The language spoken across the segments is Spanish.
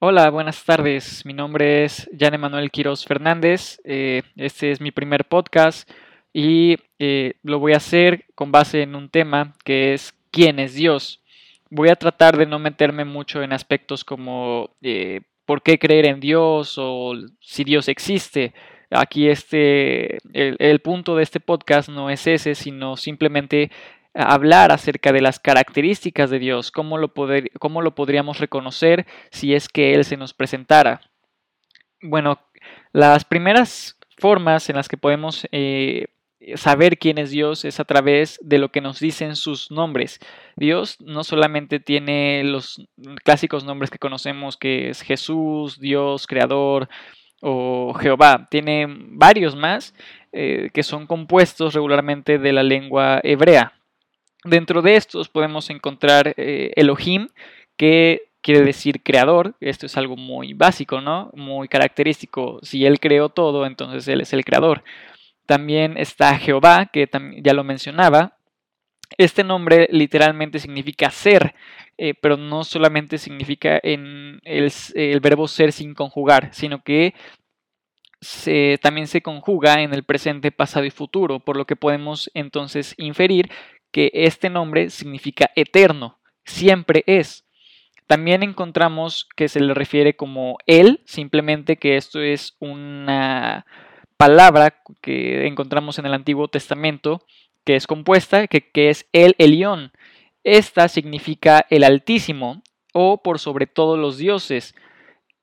Hola, buenas tardes. Mi nombre es Jan Emanuel Quiroz Fernández. Eh, este es mi primer podcast y eh, lo voy a hacer con base en un tema que es ¿quién es Dios? Voy a tratar de no meterme mucho en aspectos como eh, por qué creer en Dios o si Dios existe. Aquí este, el punto de este podcast no es ese, sino simplemente hablar acerca de las características de Dios, cómo lo, poder, cómo lo podríamos reconocer si es que Él se nos presentara. Bueno, las primeras formas en las que podemos eh, saber quién es Dios es a través de lo que nos dicen sus nombres. Dios no solamente tiene los clásicos nombres que conocemos, que es Jesús, Dios, Creador o Jehová, tiene varios más eh, que son compuestos regularmente de la lengua hebrea. Dentro de estos podemos encontrar eh, Elohim, que quiere decir creador. Esto es algo muy básico, ¿no? Muy característico. Si Él creó todo, entonces Él es el creador. También está Jehová, que ya lo mencionaba. Este nombre literalmente significa ser, eh, pero no solamente significa en el, verbo ser sin conjugar, sino que también se conjuga en el presente, pasado y futuro, por lo que podemos entonces inferir que este nombre significa eterno, siempre es. También encontramos que se le refiere como Él, simplemente que esto es una palabra que encontramos en el Antiguo Testamento, que es compuesta, que, que es El Elión. Esta significa el Altísimo o por sobre todos los dioses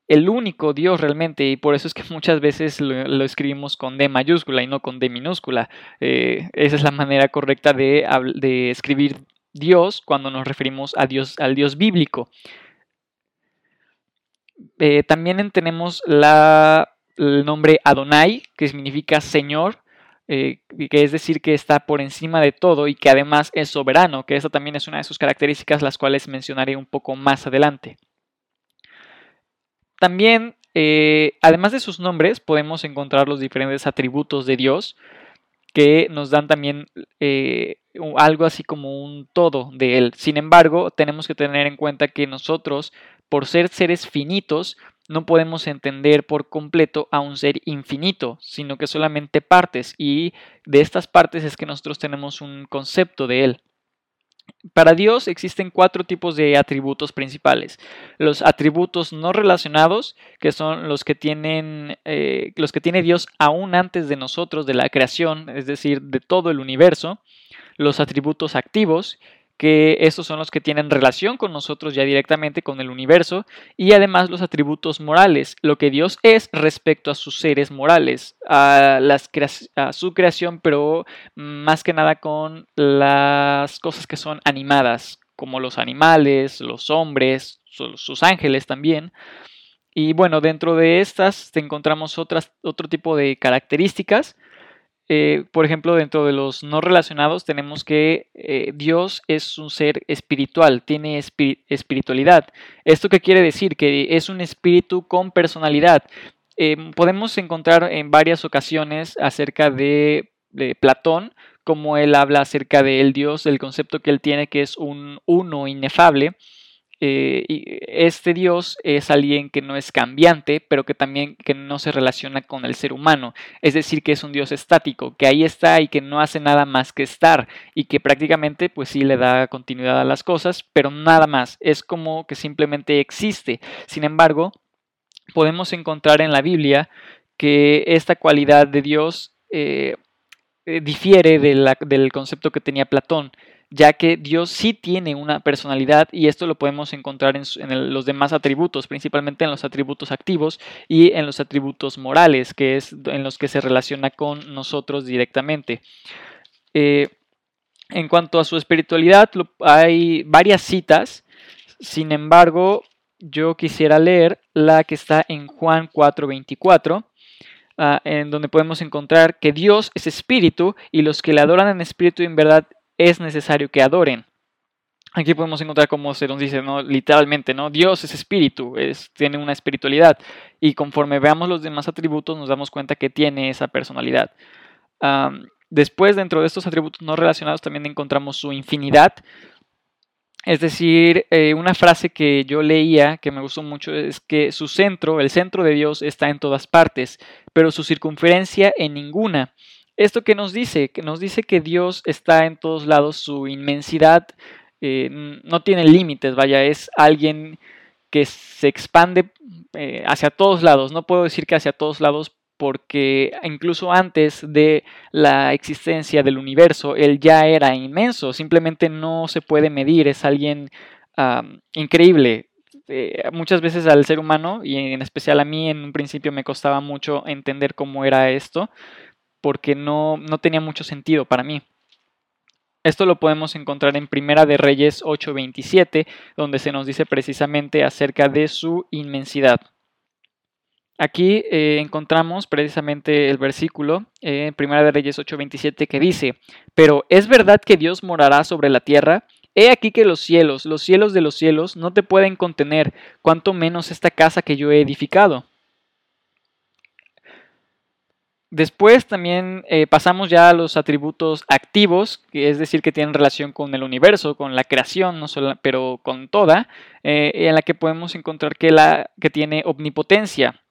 el único Dios realmente, y por eso es que muchas veces lo, escribimos con D mayúscula y no con D minúscula. Eh, esa es la manera correcta de, escribir Dios cuando nos referimos a Dios, al Dios bíblico. Eh, también tenemos la, el nombre Adonai, que significa Señor, eh, que es decir que está por encima de todo y que además es soberano, que esa también es una de sus características, las cuales mencionaré un poco más adelante. También, eh, además de sus nombres, podemos encontrar los diferentes atributos de Dios que nos dan también eh, algo así como un todo de Él. Sin embargo, tenemos que tener en cuenta que nosotros, por ser seres finitos, no podemos entender por completo a un ser infinito, sino que solamente partes, y de estas partes es que nosotros tenemos un concepto de Él. Para Dios existen cuatro tipos de atributos principales. Los atributos no relacionados, que son los que tienen eh, los que tiene Dios aún antes de nosotros, de la creación, es decir, de todo el universo. Los atributos activos, que estos son los que tienen relación con nosotros ya directamente con el universo y además los atributos morales, lo que Dios es respecto a sus seres morales, a, las, a su creación, pero más que nada con las cosas que son animadas, como los animales, los hombres, sus ángeles también. Y bueno, dentro de estas encontramos otras, otro tipo de características eh, por ejemplo, dentro de los no relacionados tenemos que eh, Dios es un ser espiritual, tiene espiritualidad. ¿Esto qué quiere decir? Que es un espíritu con personalidad. Em, podemos encontrar en varias ocasiones acerca de, Platón, como él habla acerca del Dios, el concepto que él tiene que es un uno inefable. Eh, este Dios es alguien que no es cambiante, pero que también que no se relaciona con el ser humano. Es decir, que es un Dios estático, que ahí está y que no hace nada más que estar y que prácticamente pues sí le da continuidad a las cosas, pero nada más. Es como que simplemente existe. Sin embargo, podemos encontrar en la Biblia que esta cualidad de Dios eh, eh, difiere del concepto que tenía Platón ya que Dios sí tiene una personalidad y esto lo podemos encontrar en, los demás atributos, principalmente en los atributos activos y en los atributos morales, que es en los que se relaciona con nosotros directamente. Eh, en cuanto a su espiritualidad, hay varias citas, sin embargo, yo quisiera leer la que está en Juan 4:24. Ah, en donde podemos encontrar que Dios es espíritu y los que le adoran en espíritu y en verdad es necesario que adoren. Aquí podemos encontrar cómo se nos dice, ¿no? literalmente, ¿no? Dios es espíritu, es, tiene una espiritualidad. Y conforme veamos los demás atributos, nos damos cuenta que tiene esa personalidad. después, dentro de estos atributos no relacionados, también encontramos su infinidad. Es decir, eh, una frase que yo leía que me gustó mucho es que su centro, el centro de Dios, está en todas partes, pero su circunferencia en ninguna. ¿Esto qué nos dice? Que nos dice que Dios está en todos lados, su inmensidad eh, no tiene límites, vaya, es alguien que se expande eh, hacia todos lados. No puedo decir que hacia todos lados porque incluso antes de la existencia del universo, él ya era inmenso, simplemente no se puede medir, es alguien increíble. Eh, muchas veces al ser humano, y en especial a mí en un principio me costaba mucho entender cómo era esto, porque no, no tenía mucho sentido para mí. Esto lo podemos encontrar en Primera de Reyes 8:27, donde se nos dice precisamente acerca de su inmensidad. Aquí eh, encontramos precisamente el versículo en Primera de Reyes 8:27 que dice, pero ¿es verdad que Dios morará sobre la tierra? He aquí que los cielos, los cielos de los cielos, no te pueden contener, cuanto menos esta casa que yo he edificado. Después también eh, pasamos ya a los atributos activos, que es decir, que tienen relación con el universo, con la creación, no solo, pero con toda, eh, en la que podemos encontrar que, la, que tiene omnipotencia.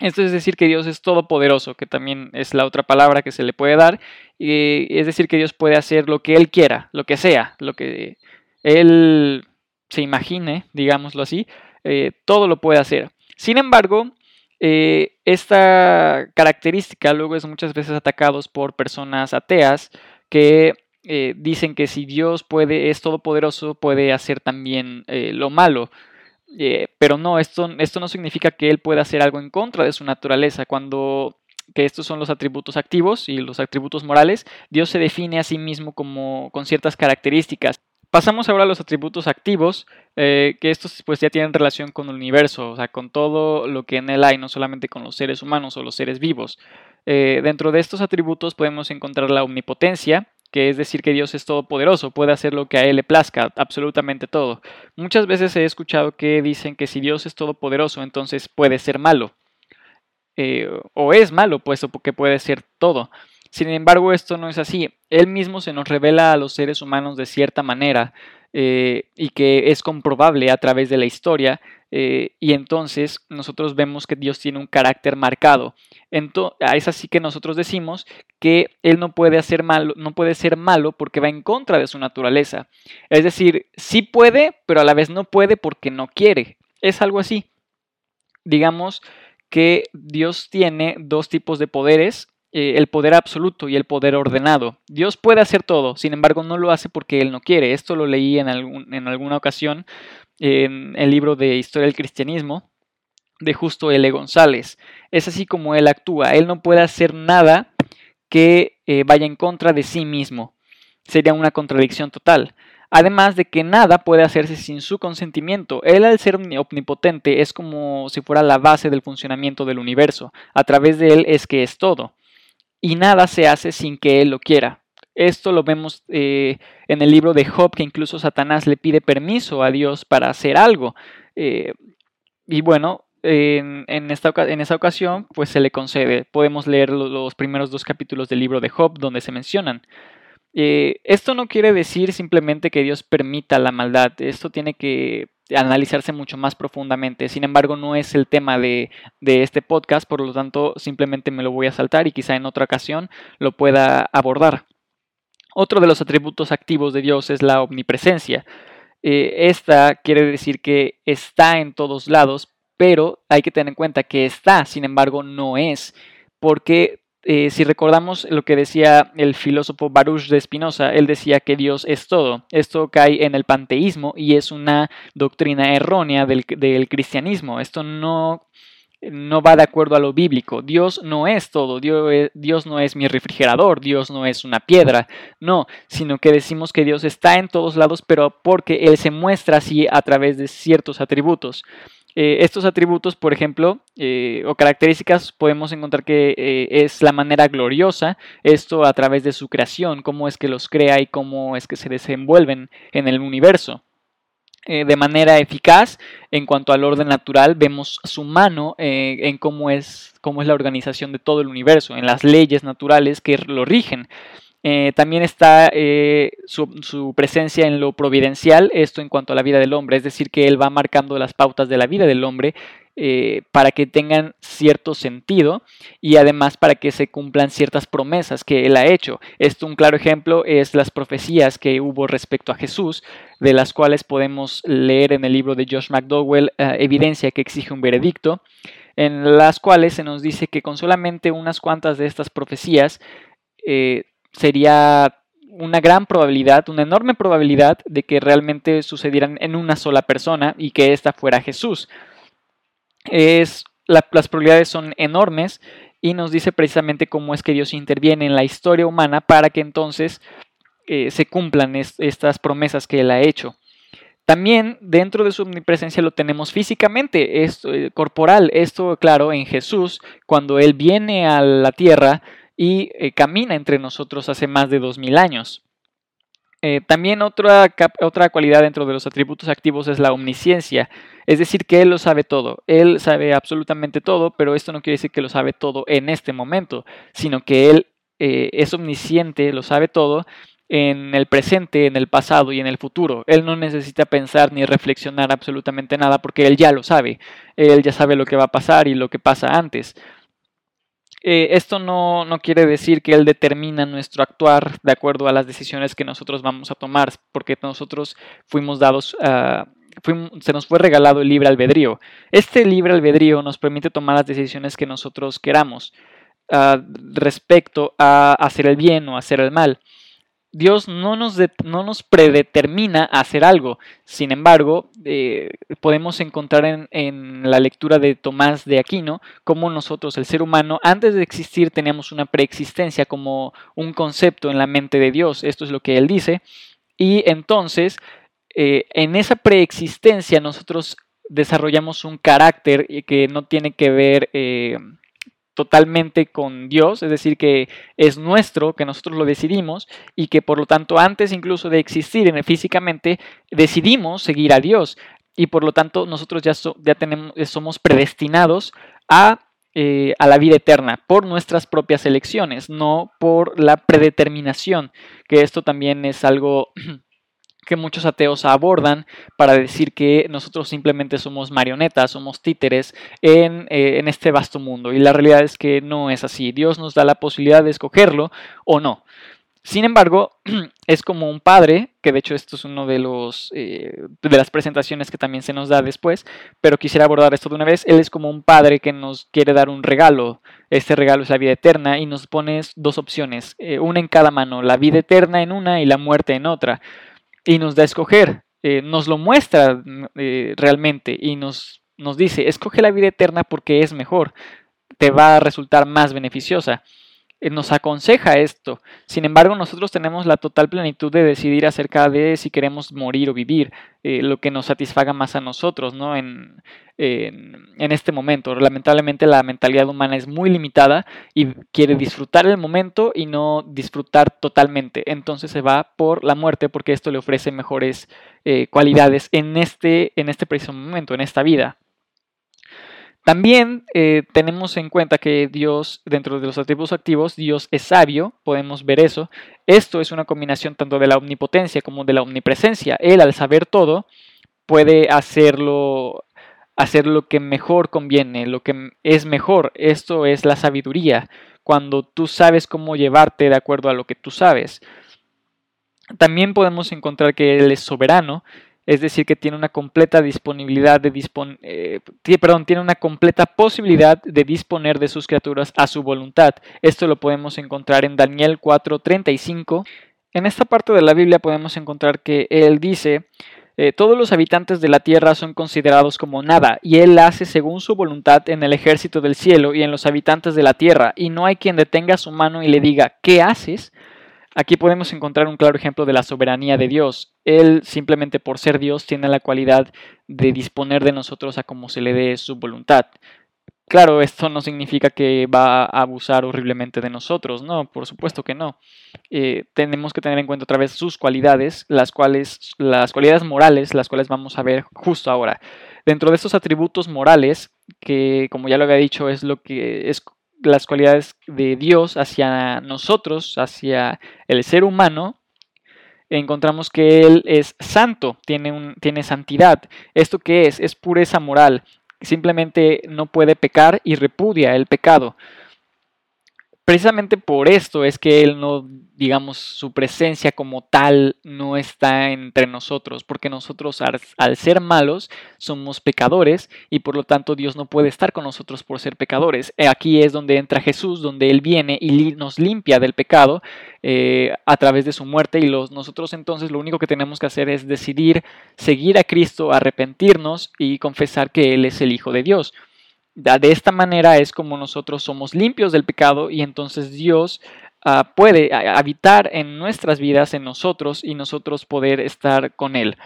Esto es decir que Dios es todopoderoso, que también es la otra palabra que se le puede dar. Y es decir que Dios puede hacer lo que Él quiera, lo que sea, lo que Él se imagine, digámoslo así, eh, todo lo puede hacer. Sin embargo, eh, esta característica luego es muchas veces atacados por personas ateas que eh, dicen que si Dios puede, es todopoderoso, puede hacer también eh, lo malo. pero no, esto, esto no significa que Él pueda hacer algo en contra de su naturaleza. Cuando que estos son los atributos activos y los atributos morales, Dios se define a sí mismo como con ciertas características. Pasamos ahora a los atributos activos, eh, que estos pues ya tienen relación con el universo, o sea, con todo lo que en él hay, no solamente con los seres humanos o los seres vivos. Eh, dentro de estos atributos podemos encontrar la omnipotencia, que es decir que Dios es todopoderoso, puede hacer lo que a Él le plazca, absolutamente todo. Muchas veces he escuchado que dicen que si Dios es todopoderoso, entonces puede ser malo. Eh, o es malo, puesto que puede ser todo. Sin embargo, esto no es así. Él mismo se nos revela a los seres humanos de cierta manera eh, y que es comprobable a través de la historia. Eh, y entonces nosotros vemos que Dios tiene un carácter marcado. Entonces, es así que nosotros decimos que Él no puede, hacer malo, no puede ser malo porque va en contra de su naturaleza. Es decir, sí puede, pero a la vez no puede porque no quiere. Es algo así. Digamos que Dios tiene dos tipos de poderes eh, el poder absoluto y el poder ordenado. Dios puede hacer todo, sin embargo no lo hace porque Él no quiere. Esto lo leí en, en alguna ocasión en el libro de Historia del Cristianismo de Justo L. González. Es así como Él actúa. Él no puede hacer nada que eh, vaya en contra de sí mismo. Sería una contradicción total. Además de que nada puede hacerse sin su consentimiento. Él al ser omnipotente es como si fuera la base del funcionamiento del universo. A través de él es que es todo y nada se hace sin que Él lo quiera. Esto lo vemos eh, en el libro de Job, que incluso Satanás le pide permiso a Dios para hacer algo. Eh, y bueno, en, esta, en esa ocasión, pues se le concede. Podemos leer los primeros dos capítulos del libro de Job, donde se mencionan. Eh, esto no quiere decir simplemente que Dios permita la maldad. Esto tiene que analizarse mucho más profundamente. Sin embargo, no es el tema de, este podcast, por lo tanto, simplemente me lo voy a saltar y quizá en otra ocasión lo pueda abordar. Otro de los atributos activos de Dios es la omnipresencia. Eh, esta quiere decir que está en todos lados, pero hay que tener en cuenta que está, sin embargo, no es, porque eh, si recordamos lo que decía el filósofo Baruch de Spinoza, él decía que Dios es todo. Esto cae en el panteísmo y es una doctrina errónea del, cristianismo. Esto no, no va de acuerdo a lo bíblico. Dios no es todo, Dios, Dios, no es mi refrigerador, Dios no es una piedra, no, sino que decimos que Dios está en todos lados, pero porque Él se muestra así a través de ciertos atributos. Eh, estos atributos, por ejemplo, eh, o características, podemos encontrar que eh, es la manera gloriosa, esto a través de su creación, cómo es que los crea y cómo es que se desenvuelven en el universo. de manera eficaz, en cuanto al orden natural, vemos su mano en cómo es, cómo es la organización de todo el universo, en las leyes naturales que lo rigen. Eh, también está eh, su, presencia en lo providencial, esto en cuanto a la vida del hombre, es decir, que Él va marcando las pautas de la vida del hombre eh, para que tengan cierto sentido y además para que se cumplan ciertas promesas que Él ha hecho. Esto un claro ejemplo es las profecías que hubo respecto a Jesús, de las cuales podemos leer en el libro de Josh McDowell evidencia que exige un veredicto, en las cuales se nos dice que con solamente unas cuantas de estas profecías, sería una gran probabilidad, una enorme probabilidad de que realmente sucedieran en una sola persona y que ésta fuera Jesús. Es, las probabilidades son enormes y nos dice precisamente cómo es que Dios interviene en la historia humana para que entonces eh, se cumplan estas promesas que Él ha hecho. También dentro de su omnipresencia lo tenemos físicamente, esto, eh, corporal, esto claro en Jesús, cuando Él viene a la tierra, y eh, camina entre nosotros hace más de dos mil años. Eh, también otra, otra cualidad dentro de los atributos activos es la omnisciencia, es decir, que Él lo sabe todo, Él sabe absolutamente todo, pero esto no quiere decir que lo sabe todo en este momento, sino que Él eh, es omnisciente, lo sabe todo en el presente, en el pasado y en el futuro. Él no necesita pensar ni reflexionar absolutamente nada porque Él ya lo sabe, Él ya sabe lo que va a pasar y lo que pasa antes. Eh, esto no, quiere decir que Él determina nuestro actuar de acuerdo a las decisiones que nosotros vamos a tomar, porque nosotros fuimos dados, uh, se nos fue regalado el libre albedrío. Este libre albedrío nos permite tomar las decisiones que nosotros queramos ah, respecto a hacer el bien o hacer el mal. Dios no nos, no nos predetermina hacer algo. Sin embargo, eh, podemos encontrar en, en, la lectura de Tomás de Aquino cómo nosotros, el ser humano, antes de existir teníamos una preexistencia como un concepto en la mente de Dios. Esto es lo que él dice. Y entonces, eh, en esa preexistencia nosotros desarrollamos un carácter que no tiene que ver... Eh, totalmente con Dios, es decir, que es nuestro, que nosotros lo decidimos y que por lo tanto antes incluso de existir físicamente decidimos seguir a Dios. Y por lo tanto nosotros ya, ya tenemos, somos predestinados a, eh, a la vida eterna por nuestras propias elecciones, no por la predeterminación, que esto también es algo que muchos ateos abordan para decir que nosotros simplemente somos marionetas, somos títeres en, eh, en, este vasto mundo. Y la realidad es que no es así. Dios nos da la posibilidad de escogerlo o no. Sin embargo, es como un padre, que de hecho esto es uno de los eh, de las presentaciones que también se nos da después, pero quisiera abordar esto de una vez. Él es como un padre que nos quiere dar un regalo. Este regalo es la vida eterna y nos pone dos opciones, eh, una en cada mano, la vida eterna en una y la muerte en otra y nos da a escoger, eh, nos lo muestra eh, realmente y nos, nos dice, escoge la vida eterna porque es mejor, te va a resultar más beneficiosa. Eh, nos aconseja esto. Sin embargo, nosotros tenemos la total plenitud de decidir acerca de si queremos morir o vivir, eh, lo que nos satisfaga más a nosotros, ¿no? En, en, este momento. Lamentablemente la mentalidad humana es muy limitada y quiere disfrutar el momento y no disfrutar totalmente. Entonces se va por la muerte porque esto le ofrece mejores eh, cualidades en este, en este preciso momento, en esta vida. También eh, tenemos en cuenta que Dios, dentro de los atributos activos, Dios es sabio, podemos ver eso. Esto es una combinación tanto de la omnipotencia como de la omnipresencia. Él, al saber todo, puede hacerlo, hacer lo que mejor conviene, lo que es mejor. Esto es la sabiduría, cuando tú sabes cómo llevarte de acuerdo a lo que tú sabes. También podemos encontrar que Él es soberano, es decir, que tiene una completa disponibilidad de eh, perdón, tiene una completa posibilidad de disponer de sus criaturas a su voluntad. Esto lo podemos encontrar en Daniel 4:35. En esta parte de la Biblia podemos encontrar que él dice, eh, todos los habitantes de la tierra son considerados como nada, y él hace según su voluntad en el ejército del cielo y en los habitantes de la tierra, y no hay quien detenga su mano y le diga, ¿qué haces? Aquí podemos encontrar un claro ejemplo de la soberanía de Dios. Él, simplemente por ser Dios, tiene la cualidad de disponer de nosotros a como se le dé su voluntad. Claro, esto no significa que va a abusar horriblemente de nosotros, no, por supuesto que no. Eh, tenemos que tener en cuenta otra vez sus cualidades, las cuales, las cualidades morales, las cuales vamos a ver justo ahora. Dentro de estos atributos morales, que como ya lo había dicho, es lo que es las cualidades de Dios hacia nosotros, hacia el ser humano, encontramos que Él es santo, tiene, tiene santidad. ¿Esto qué es? Es pureza moral. Simplemente no puede pecar y repudia el pecado precisamente por esto es que Él no, digamos, su presencia como tal no está entre nosotros, porque nosotros al, ser malos somos pecadores y por lo tanto Dios no puede estar con nosotros por ser pecadores. Eh, aquí es donde entra Jesús, donde Él viene y nos limpia del pecado eh, a través de su muerte y los, nosotros entonces lo único que tenemos que hacer es decidir seguir a Cristo, arrepentirnos y confesar que Él es el Hijo de Dios. De esta manera es como nosotros somos limpios del pecado y entonces Dios ah, puede habitar en nuestras vidas, en nosotros y nosotros poder estar con Él.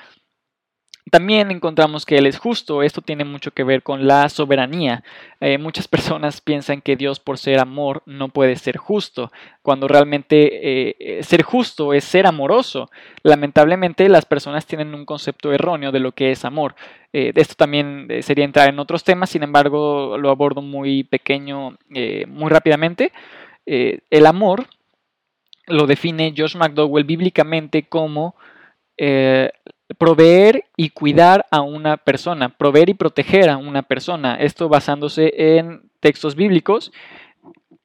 También encontramos que Él es justo. Esto tiene mucho que ver con la soberanía. Eh, muchas personas piensan que Dios por ser amor no puede ser justo, cuando realmente eh, ser justo es ser amoroso. Lamentablemente las personas tienen un concepto erróneo de lo que es amor. Eh, esto también sería entrar en otros temas, sin embargo lo abordo muy pequeño, muy rápidamente. el amor lo define Josh McDowell bíblicamente como proveer y cuidar a una persona, proveer y proteger a una persona. Esto basándose en textos bíblicos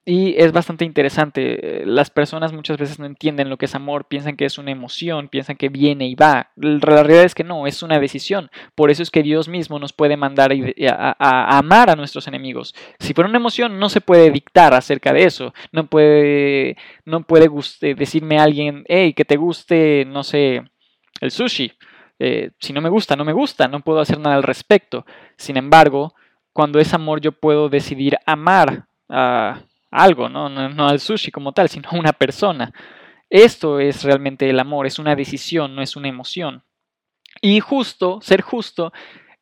y es bastante interesante. Las personas muchas veces no entienden lo que es amor, piensan que es una emoción, piensan que viene y va. La realidad es que no, es una decisión. Por eso es que Dios mismo nos puede mandar a, amar a nuestros enemigos. Si fuera una emoción, no se puede dictar acerca de eso. No puede, no puede decirme a alguien, hey, que te guste, no sé, el sushi. Eh, si no me gusta, no me gusta, no puedo hacer nada al respecto. Sin embargo, cuando es amor yo puedo decidir amar a algo, ¿no? Al sushi como tal, sino a una persona. Esto es realmente el amor, es una decisión, no es una emoción. Y justo, ser justo,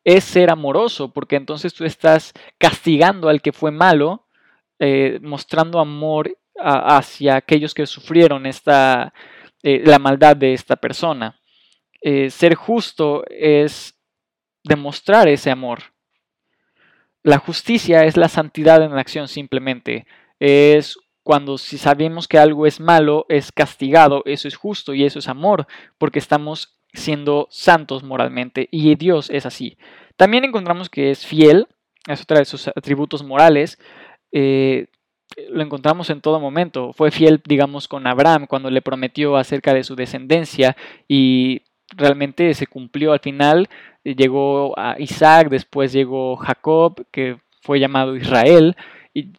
es ser amoroso, porque entonces tú estás castigando al que fue malo, eh, mostrando amor hacia aquellos que sufrieron esta, eh, la maldad de esta persona. Eh, ser justo es demostrar ese amor. La justicia es la santidad en acción simplemente. Es cuando si sabemos que algo es malo, es castigado, eso es justo y eso es amor, porque estamos siendo santos moralmente y Dios es así. También encontramos que es fiel, es otra de sus atributos morales. Eh, lo encontramos en todo momento. Fue fiel, digamos, con Abraham cuando le prometió acerca de su descendencia y realmente se cumplió al final. Eh, llegó a Isaac, después llegó Jacob, que fue llamado Israel, y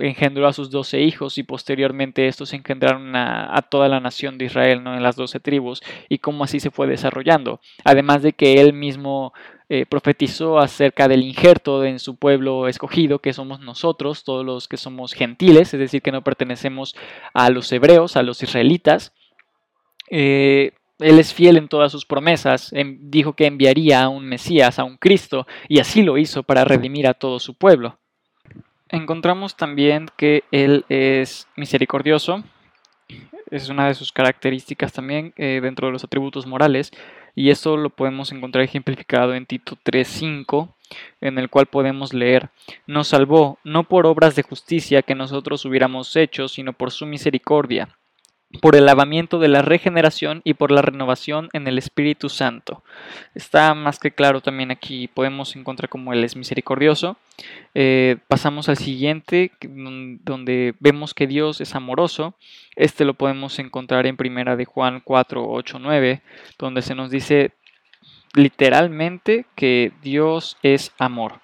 engendró a sus doce hijos, y posteriormente estos engendraron a, toda la nación de Israel, ¿no? en las doce tribus, y cómo así se fue desarrollando. Además de que él mismo eh, profetizó acerca del injerto en su pueblo escogido, que somos nosotros, todos los que somos gentiles, es decir, que no pertenecemos a los hebreos, a los israelitas. Eh, él es fiel en todas sus promesas, dijo que enviaría a un Mesías, a un Cristo, y así lo hizo para redimir a todo su pueblo. Encontramos también que Él es misericordioso, es una de sus características también eh, dentro de los atributos morales, y eso lo podemos encontrar ejemplificado en Tito 3.5, en el cual podemos leer, nos salvó no por obras de justicia que nosotros hubiéramos hecho, sino por su misericordia por el lavamiento de la regeneración y por la renovación en el Espíritu Santo. Está más que claro también aquí, podemos encontrar como Él es misericordioso. Eh, pasamos al siguiente, donde vemos que Dios es amoroso. Este lo podemos encontrar en primera de Juan 4, 8, 9, donde se nos dice literalmente que Dios es amor.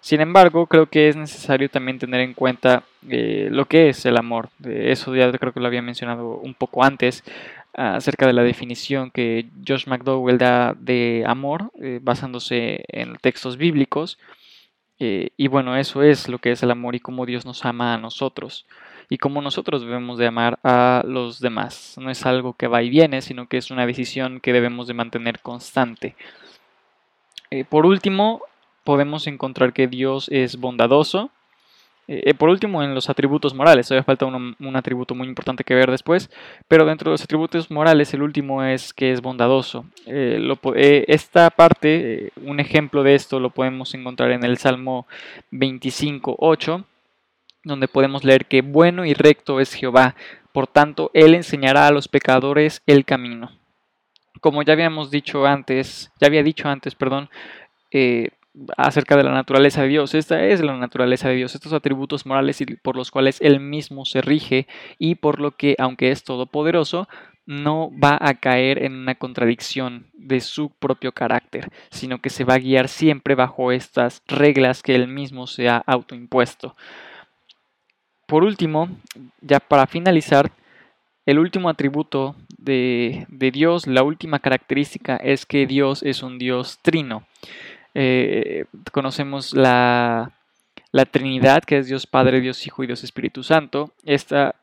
Sin embargo, creo que es necesario también tener en cuenta eh, lo que es el amor. Eso ya creo que lo había mencionado un poco antes acerca de la definición que Josh McDowell da de amor eh, basándose en textos bíblicos. Eh, y bueno, eso es lo que es el amor y cómo Dios nos ama a nosotros y cómo nosotros debemos de amar a los demás. No es algo que va y viene, sino que es una decisión que debemos de mantener constante. por último, podemos encontrar que Dios es bondadoso. Eh, por último, en los atributos morales, todavía falta un, atributo muy importante que ver después, pero dentro de los atributos morales, el último es que es bondadoso. Eh, eh, esta parte, un ejemplo de esto lo podemos encontrar en el Salmo 25.8, donde podemos leer que bueno y recto es Jehová, por tanto, Él enseñará a los pecadores el camino. Como ya habíamos dicho antes, ya había dicho antes, perdón, eh, acerca de la naturaleza de Dios. Esta es la naturaleza de Dios, estos atributos morales por los cuales Él mismo se rige y por lo que, aunque es todopoderoso, no va a caer en una contradicción de su propio carácter, sino que se va a guiar siempre bajo estas reglas que Él mismo se ha autoimpuesto. Por último, ya para finalizar, el último atributo de, de Dios, la última característica es que Dios es un Dios trino. Eh, conocemos la, la, Trinidad, que es Dios Padre, Dios Hijo y Dios Espíritu Santo. Esta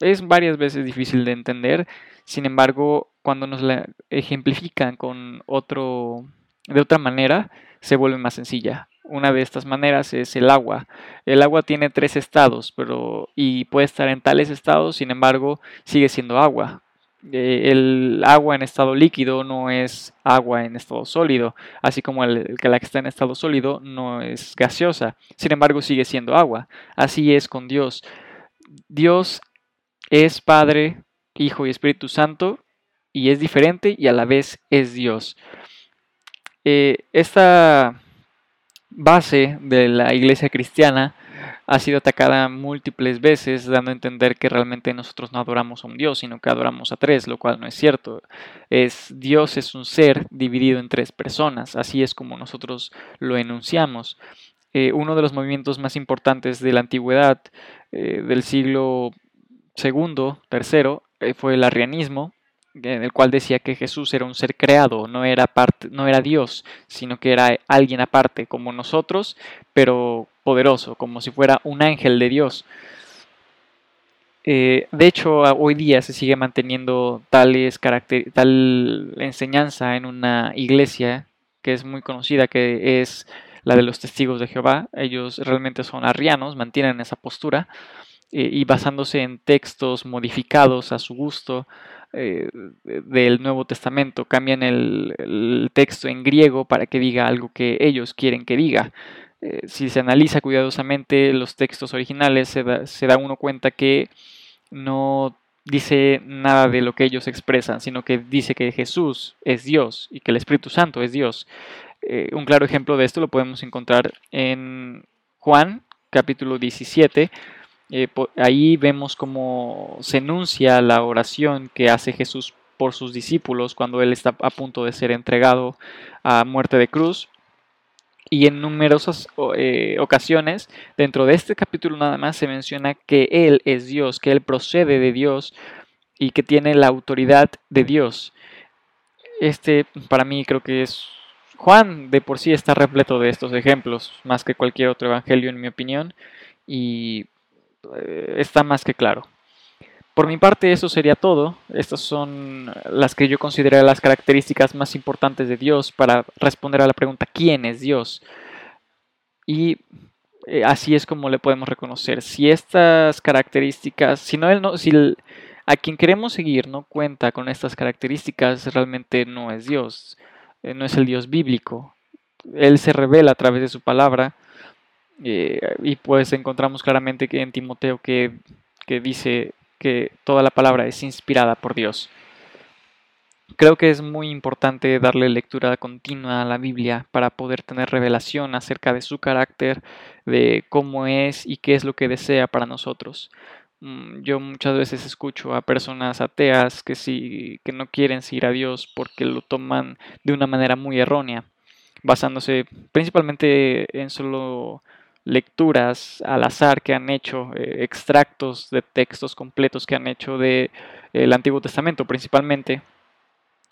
es varias veces difícil de entender, sin embargo, cuando nos la ejemplifican con otro, de otra manera, se vuelve más sencilla. Una de estas maneras es el agua. El agua tiene tres estados, pero y puede estar en tales estados, sin embargo, sigue siendo agua. Eh, el agua en estado líquido no es agua en estado sólido, así como el, que la que está en estado sólido no es gaseosa, sin embargo sigue siendo agua. Así es con Dios. Dios es Padre, Hijo y Espíritu Santo y es diferente y a la vez es Dios. Eh, esta base de la iglesia cristiana ha sido atacada múltiples veces, dando a entender que realmente nosotros no adoramos a un Dios, sino que adoramos a tres, lo cual no es cierto. Es Dios es un ser dividido en tres personas, así es como nosotros lo enunciamos. Eh, uno de los movimientos más importantes de la antigüedad, eh, del siglo II, tercero, eh, fue el arrianismo, en el cual decía que Jesús era un ser creado, no era, parte, no era Dios, sino que era alguien aparte, como nosotros, pero poderoso, como si fuera un ángel de Dios. Eh, de hecho, hoy día se sigue manteniendo tales tal enseñanza en una iglesia que es muy conocida, que es la de los testigos de Jehová. Ellos realmente son arrianos, mantienen esa postura eh, y basándose en textos modificados a su gusto, eh, del Nuevo Testamento, cambian el, texto en griego para que diga algo que ellos quieren que diga. Eh, si se analiza cuidadosamente los textos originales, se da, uno cuenta que no dice nada de lo que ellos expresan, sino que dice que Jesús es Dios y que el Espíritu Santo es Dios. Eh, un claro ejemplo de esto lo podemos encontrar en Juan capítulo 17, eh, ahí vemos cómo se enuncia la oración que hace Jesús por sus discípulos cuando Él está a punto de ser entregado a muerte de cruz. Y en numerosas eh, ocasiones, dentro de este capítulo nada más, se menciona que Él es Dios, que Él procede de Dios y que tiene la autoridad de Dios. Este para mí creo que es Juan de por sí está repleto de estos ejemplos, más que cualquier otro evangelio en mi opinión. Y eh, está más que claro. Por mi parte eso sería todo. Estas son las que yo considero las características más importantes de Dios para responder a la pregunta ¿quién es Dios? Y eh, así es como le podemos reconocer. Si estas características, si no no, a quien queremos seguir no cuenta con estas características, realmente no es Dios, eh, no es el Dios bíblico. Él se revela a través de su palabra eh, y pues encontramos claramente que en Timoteo que, que dice que toda la palabra es inspirada por Dios. Creo que es muy importante darle lectura continua a la Biblia para poder tener revelación acerca de su carácter, de cómo es y qué es lo que desea para nosotros. Mm, yo muchas veces escucho a personas ateas que, sí, que no quieren seguir a Dios porque lo toman de una manera muy errónea, basándose principalmente en solo lecturas al azar que han hecho, eh, extractos de textos completos que han hecho del el Antiguo Testamento principalmente,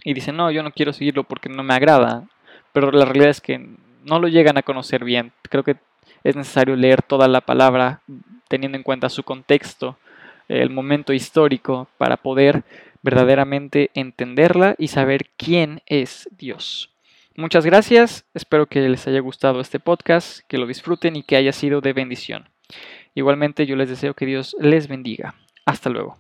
y dicen, no, yo no quiero seguirlo porque no me agrada, pero la realidad es que no lo llegan a conocer bien. Creo que es necesario leer toda la palabra teniendo en cuenta su contexto, el momento histórico, para poder verdaderamente entenderla y saber quién es Dios. Muchas gracias, espero que les haya gustado este podcast, que lo disfruten y que haya sido de bendición. Igualmente yo les deseo que Dios les bendiga. Hasta luego.